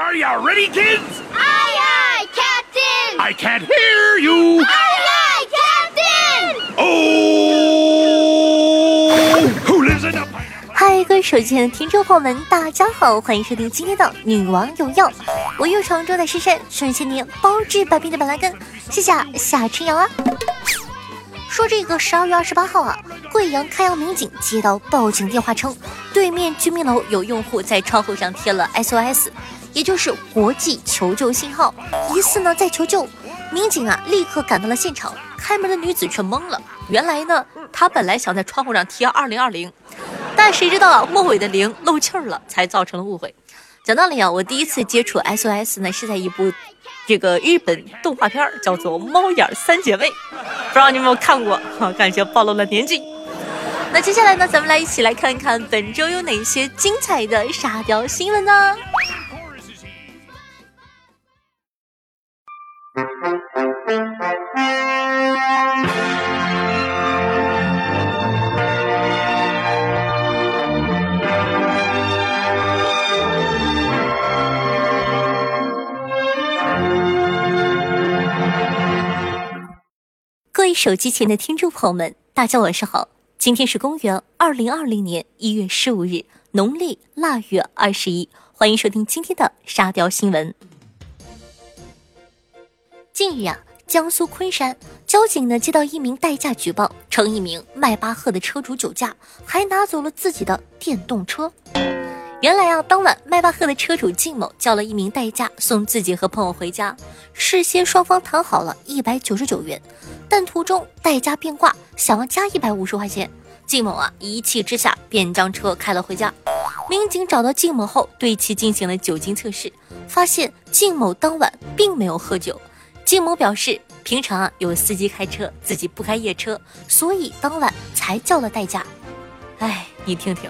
Are you ready, kids? Aye, aye, Captain! I can't hear you. Aye, aye, Captain! Oh, who lives in a pineapple? 嗨，各位手机前的听众朋友们，大家好，欢迎收听今天的《女王有药》，我又常驻在深山，顺千年包治百病的板蓝根，谢谢夏春阳啊。说这个十二月二十八号啊，贵阳开阳民警接到报警电话称，对面居民楼有用户在窗户上贴了 SOS，也就是国际求救信号，疑似呢在求救。民警啊立刻赶到了现场，开门的女子却懵了，原来呢她本来想在窗户上贴二零二零，但谁知道啊末尾的零漏气儿了，才造成了误会。讲道理啊，我第一次接触 SOS 呢是在一部这个日本动画片，叫做《猫眼三姐妹》，不知道你有没有看过？哈，感觉暴露了年纪。那接下来呢，咱们来一起来看看本周有哪些精彩的沙雕新闻呢？各位手机前的听众朋友们，大家晚上好！今天是公元二零二零年一月十五日，农历腊月二十一，欢迎收听今天的沙雕新闻。近日啊，江苏昆山交警呢接到一名代驾举报，称一名迈巴赫的车主酒驾，还拿走了自己的电动车。原来啊，当晚迈巴赫的车主靳某叫了一名代驾送自己和朋友回家，事先双方谈好了一百九十九元，但途中代驾变卦，想要加一百五十块钱。靳某啊一气之下便将车开了回家。民警找到靳某后，对其进行了酒精测试，发现靳某当晚并没有喝酒。靳某表示，平常啊有司机开车，自己不开夜车，所以当晚才叫了代驾。哎，你听听。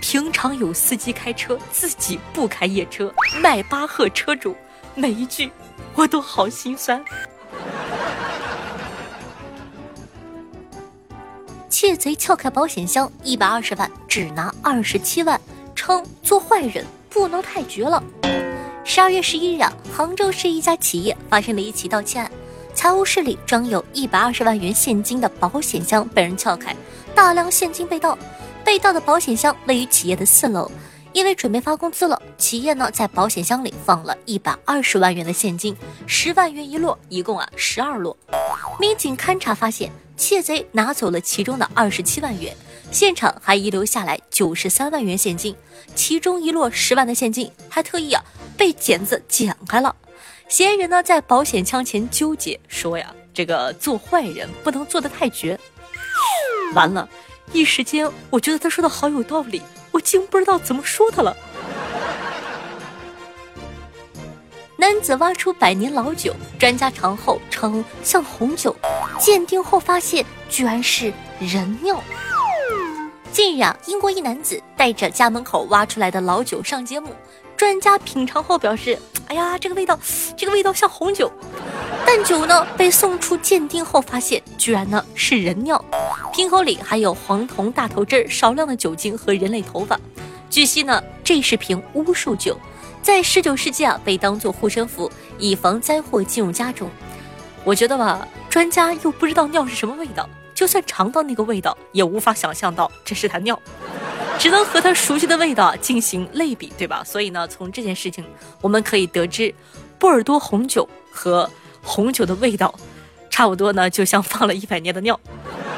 平常有司机开车，自己不开夜车，迈巴赫车主，每一句我都好心酸。窃贼撬开保险箱，一百二十万只拿二十七万，称做坏人不能太绝了。十二月十一日啊，杭州市一家企业发生了一起盗窃案，财务室里装有一百二十万元现金的保险箱被人撬开，大量现金被盗。被盗的保险箱位于企业的四楼，因为准备发工资了，企业呢在保险箱里放了一百二十万元的现金，十万元一摞，一共啊十二摞。民警勘查发现，窃贼拿走了其中的二十七万元，现场还遗留下来九十三万元现金，其中一摞十万的现金还特意啊被剪子剪开了。嫌疑人呢在保险箱前纠结，说呀这个做坏人不能做得太绝。完了。一时间，我觉得他说的好有道理，我竟不知道怎么说他了。男子挖出百年老酒，专家尝后称像红酒，鉴定后发现居然是人尿。近日啊，英国一男子带着家门口挖出来的老酒上节目，专家品尝后表示：“哎呀，这个味道，这个味道像红酒。”但酒呢被送出鉴定后发现，居然呢是人尿，瓶口里还有黄铜大头针、少量的酒精和人类头发。据悉呢，这是瓶巫术酒，在十九世纪啊被当做护身符，以防灾祸进入家中。我觉得吧，专家又不知道尿是什么味道。就算尝到那个味道，也无法想象到这是他尿，只能和他熟悉的味道进行类比，对吧？所以呢，从这件事情我们可以得知，波尔多红酒和红酒的味道，差不多呢，就像放了一百年的尿。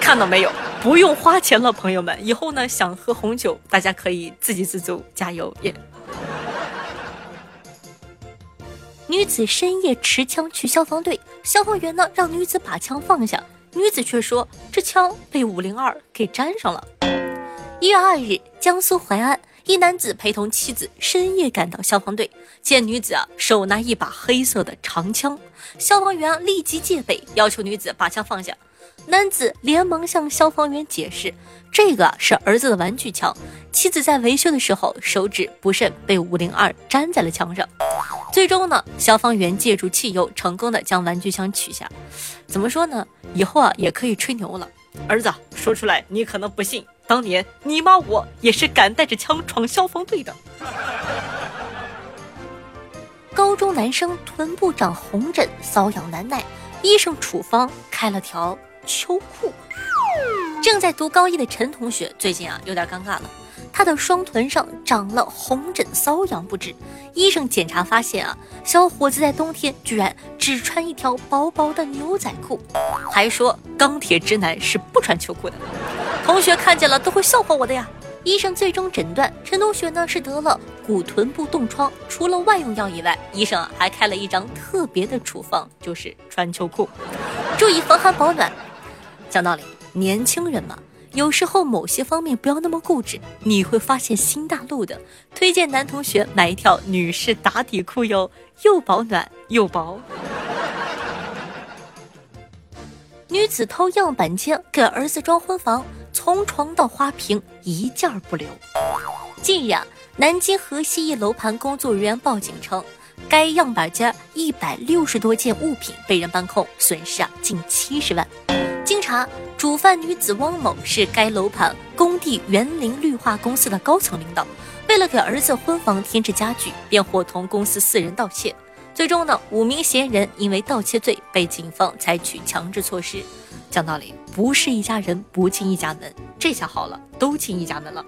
看到没有？不用花钱了，朋友们，以后呢想喝红酒，大家可以自给自足，加油耶！女子深夜持枪去消防队，消防员呢让女子把枪放下。女子却说：“这枪被五零二给粘上了。”一月二日，江苏淮安一男子陪同妻子深夜赶到消防队，见女子啊手拿一把黑色的长枪，消防员立即戒备，要求女子把枪放下。男子连忙向消防员解释：“这个是儿子的玩具枪，妻子在维修的时候手指不慎被五零二粘在了枪上。”最终呢，消防员借助汽油成功的将玩具枪取下。怎么说呢？以后啊也可以吹牛了。儿子，说出来你可能不信，当年你妈我也是敢带着枪闯消防队的。高中男生臀部长红疹，瘙痒难耐，医生处方开了条秋裤。正在读高一的陈同学最近啊有点尴尬了，他的双臀上长了红疹，瘙痒不止。医生检查发现啊，小伙子在冬天居然只穿一条薄薄的牛仔裤，还说钢铁直男是不穿秋裤的。同学看见了都会笑话我的呀。医生最终诊断陈同学呢是得了骨臀部冻疮，除了外用药以外，医生啊还开了一张特别的处方，就是穿秋裤，注意防寒保暖。讲道理。年轻人嘛，有时候某些方面不要那么固执，你会发现新大陆的。推荐男同学买一条女士打底裤哟，又保暖又薄。女子偷样板间给儿子装婚房，从床到花瓶一件不留。近日啊，南京河西一楼盘工作人员报警称，该样板间一百六十多件物品被人搬空，损失啊近七十万。他，主犯女子汪某是该楼盘工地园林绿化公司的高层领导，为了给儿子婚房添置家具，便伙同公司四人盗窃。最终呢，五名嫌疑人因为盗窃罪被警方采取强制措施。讲道理，不是一家人不进一家门，这下好了，都进一家门了。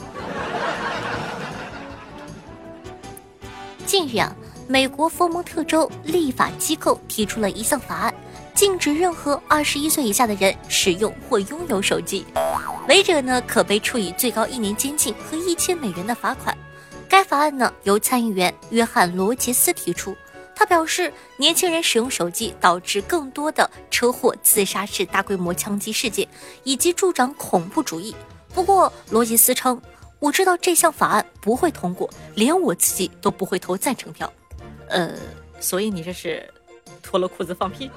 近日啊，美国佛蒙特州立法机构提出了一项法案。禁止任何二十一岁以下的人使用或拥有手机，违者呢可被处以最高一年监禁和一千美元的罚款。该法案呢由参议员约翰罗杰斯提出，他表示年轻人使用手机导致更多的车祸、自杀式大规模枪击事件，以及助长恐怖主义。不过罗杰斯称，我知道这项法案不会通过，连我自己都不会投赞成票。呃，所以你这是？脱了裤子放屁！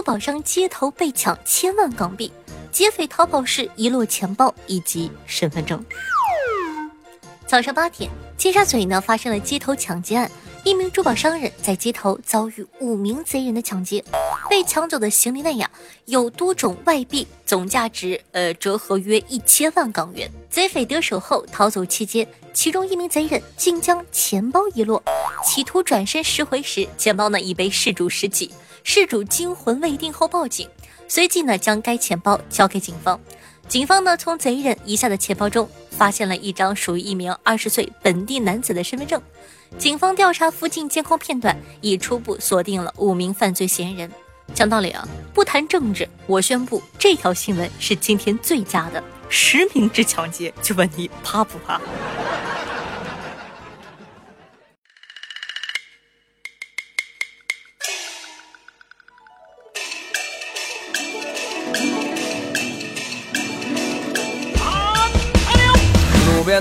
珠宝商街头被抢千万港币，劫匪逃跑时遗落钱包以及身份证。早上八点，尖沙咀呢发生了街头抢劫案，一名珠宝商人在街头遭遇五名贼人的抢劫，被抢走的行李内呀有多种外币，总价值呃折合约一千万港元。贼匪得手后逃走期间。其中一名贼人竟将钱包遗落，企图转身拾回时，钱包呢已被事主拾起。事主惊魂未定后报警，随即呢将该钱包交给警方。警方呢从贼人遗下的钱包中发现了一张属于一名二十岁本地男子的身份证。警方调查附近监控片段，已初步锁定了五名犯罪嫌疑人。讲道理啊，不谈政治，我宣布这条新闻是今天最佳的。实名制抢劫，就问你怕不怕？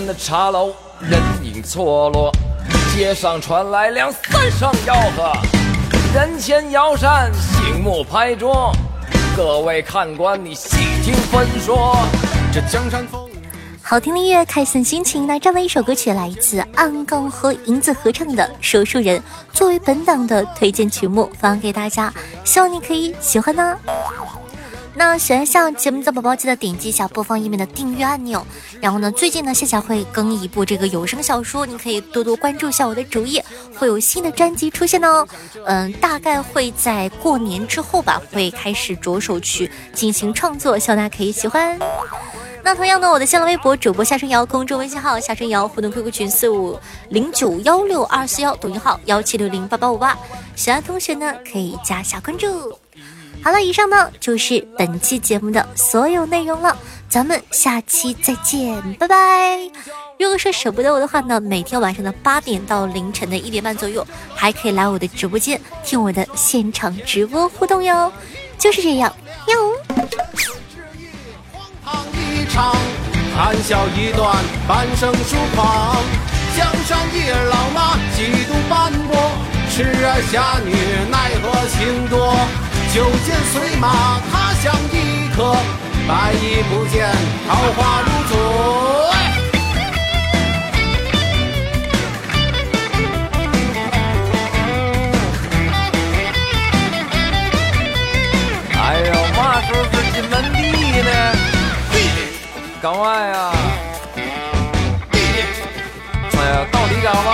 的茶楼人影错落，街上传来两三声吆喝，人前摇扇，醒目拍桌，各位看官你细听分说。这江山风。好听的音乐，开心心情。那这么一首歌曲来自暗杠和银子合唱的《说书人》，作为本档的推荐曲目，放给大家，希望你可以喜欢呢。那喜欢像节目的宝宝，记得点击一下播放页面的订阅按钮。然后呢，最近呢，夏夏会更一部这个有声小说，你可以多多关注一下我的主页，会有新的专辑出现哦。嗯，大概会在过年之后吧，会开始着手去进行创作，希望大家可以喜欢。那同样呢，我的新浪微博主播夏春瑶，公众微信号夏春瑶，互动 QQ 群四五零九幺六二四幺，抖音号幺七六零八八五八，喜欢同学呢可以加下关注。好了，以上呢就是本期节目的所有内容了，咱们下期再见，拜拜。如果说舍不得我的话呢，每天晚上的八点到凌晨的一点半左右，还可以来我的直播间听我的现场直播互动哟，就是这样哟。谈笑一段，半生疏狂。江上一儿老马，几度斑驳。痴儿侠女，奈何？酒剑随马，他乡一客。白衣不见，桃花如昨。哎呦，嘛时候是进门第呢？干嘛呀？哎呀，到底。你干嘛？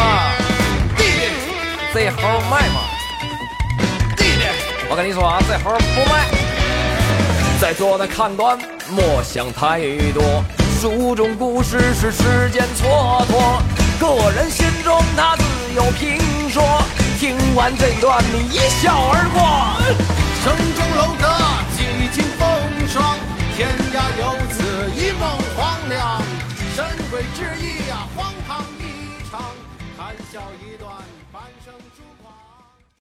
弟弟，这猴卖吗？我跟你说啊，这猴不卖。在座的看官莫想太多，书中故事是时间蹉跎，个人心中他自有评说。听完这段，你一笑而过。城中楼阁几经风霜，天涯游子一梦黄粱。神鬼之意啊，荒唐一场，谈笑一段，半生疏。